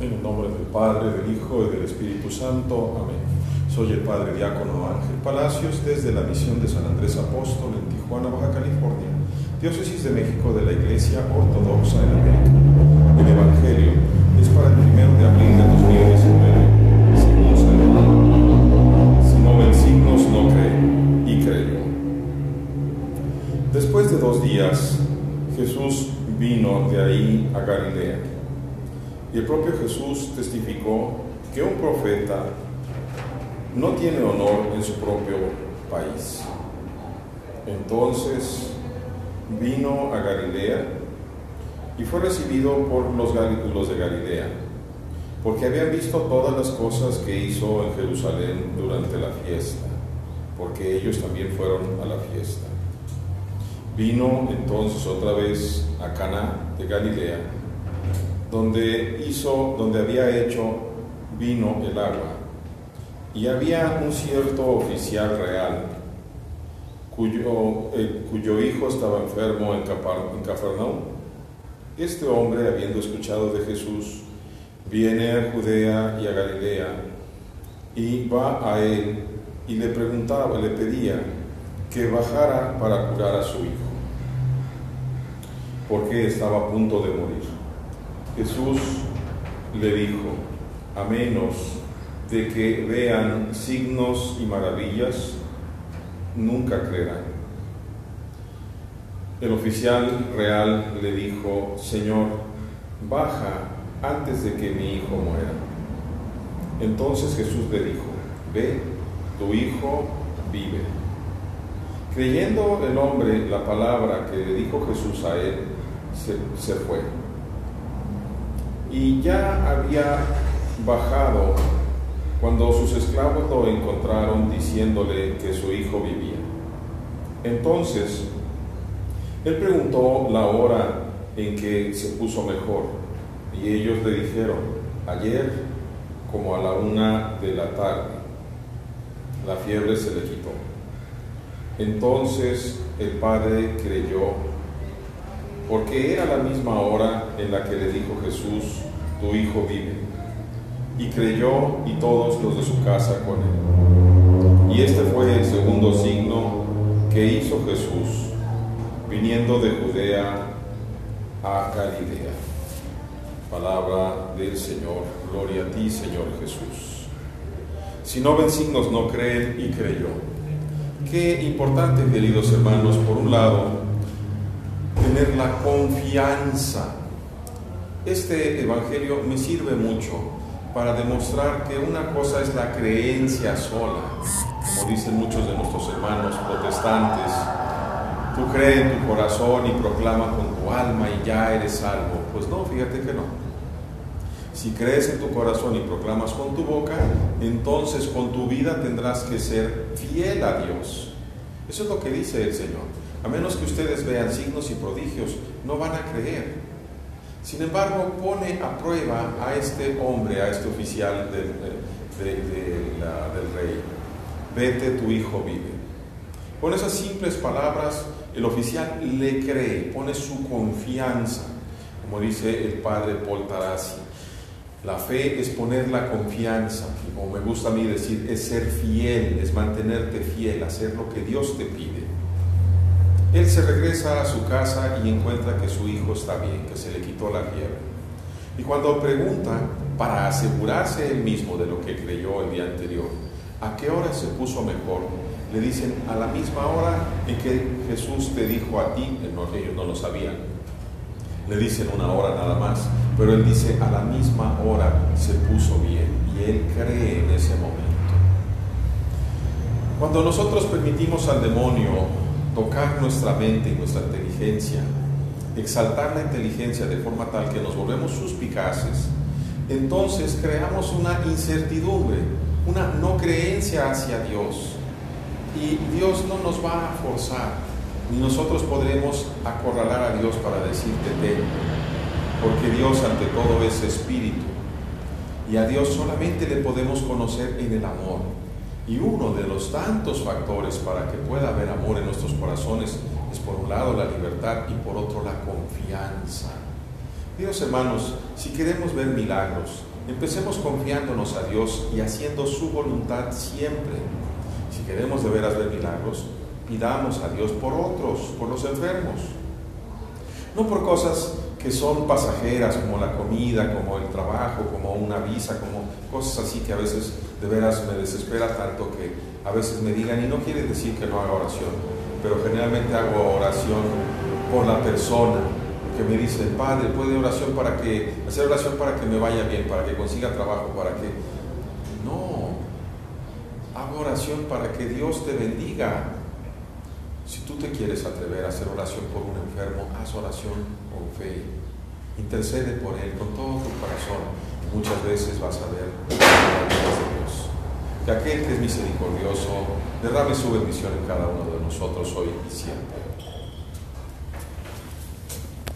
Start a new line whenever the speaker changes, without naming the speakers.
En el nombre del Padre, del Hijo y del Espíritu Santo. Amén. Soy el Padre Diácono Ángel Palacios desde la misión de San Andrés Apóstol en Tijuana, Baja California, Diócesis de México de la Iglesia Ortodoxa en América. El Evangelio es para el primero de abril de 2019. Y el propio Jesús testificó que un profeta no tiene honor en su propio país. Entonces vino a Galilea y fue recibido por los, los de Galilea, porque habían visto todas las cosas que hizo en Jerusalén durante la fiesta, porque ellos también fueron a la fiesta. Vino entonces otra vez a Cana de Galilea, donde hizo, donde había hecho vino el agua. Y había un cierto oficial real, cuyo, eh, cuyo hijo estaba enfermo en, en Cafarnaúm. Este hombre, habiendo escuchado de Jesús, viene a Judea y a Galilea y va a él y le preguntaba, le pedía que bajara para curar a su hijo, porque estaba a punto de morir. Jesús le dijo, a menos de que vean signos y maravillas, nunca creerán. El oficial real le dijo, Señor, baja antes de que mi hijo muera. Entonces Jesús le dijo, ve, tu hijo vive. Creyendo el hombre la palabra que le dijo Jesús a él, se, se fue. Y ya había bajado cuando sus esclavos lo encontraron diciéndole que su hijo vivía. Entonces, él preguntó la hora en que se puso mejor y ellos le dijeron, ayer como a la una de la tarde, la fiebre se le quitó. Entonces el padre creyó, porque era la misma hora en la que le dijo Jesús, tu hijo vive. Y creyó y todos los de su casa con él. Y este fue el segundo signo que hizo Jesús, viniendo de Judea a Galilea. Palabra del Señor, gloria a ti, Señor Jesús. Si no ven signos, no creen y creyó. Qué importante, queridos hermanos, por un lado, tener la confianza. Este Evangelio me sirve mucho para demostrar que una cosa es la creencia sola, como dicen muchos de nuestros hermanos protestantes. Tú crees en tu corazón y proclama con tu alma y ya eres salvo. Pues no, fíjate que no. Si crees en tu corazón y proclamas con tu boca, entonces con tu vida tendrás que ser fiel a Dios. Eso es lo que dice el Señor. A menos que ustedes vean signos y prodigios, no van a creer. Sin embargo, pone a prueba a este hombre, a este oficial del, de, de la, del rey. Vete, tu hijo vive. Con esas simples palabras, el oficial le cree, pone su confianza, como dice el padre Paul Tarasi. La fe es poner la confianza, como me gusta a mí decir, es ser fiel, es mantenerte fiel, hacer lo que Dios te pide. Él se regresa a su casa y encuentra que su hijo está bien, que se le quitó la fiebre. Y cuando pregunta, para asegurarse él mismo de lo que creyó el día anterior, ¿a qué hora se puso mejor? Le dicen, a la misma hora en que Jesús te dijo a ti, ellos no lo sabían, le dicen una hora nada más, pero él dice, a la misma hora se puso bien y él cree en ese momento. Cuando nosotros permitimos al demonio tocar nuestra mente y nuestra inteligencia, exaltar la inteligencia de forma tal que nos volvemos suspicaces, entonces creamos una incertidumbre, una no creencia hacia Dios. Y Dios no nos va a forzar, ni nosotros podremos acorralar a Dios para decirte ven, porque Dios ante todo es espíritu. Y a Dios solamente le podemos conocer en el amor. Y uno de los tantos factores para que pueda haber amor en nuestros corazones es por un lado la libertad y por otro la confianza. Dios hermanos, si queremos ver milagros, Empecemos confiándonos a Dios y haciendo su voluntad siempre. Si queremos de veras ver milagros, pidamos a Dios por otros, por los enfermos. No por cosas que son pasajeras como la comida, como el trabajo, como una visa, como cosas así que a veces de veras me desespera tanto que a veces me digan, y no quiere decir que no haga oración, pero generalmente hago oración por la persona que me dice, Padre, puede oración para que, hacer oración para que me vaya bien, para que consiga trabajo, para que... No, hago oración para que Dios te bendiga. Si tú te quieres atrever a hacer oración por un enfermo, haz oración con fe. Intercede por él con todo tu corazón. Muchas veces vas a ver de Dios. Que aquel que es misericordioso derrame su bendición en cada uno de nosotros hoy y siempre.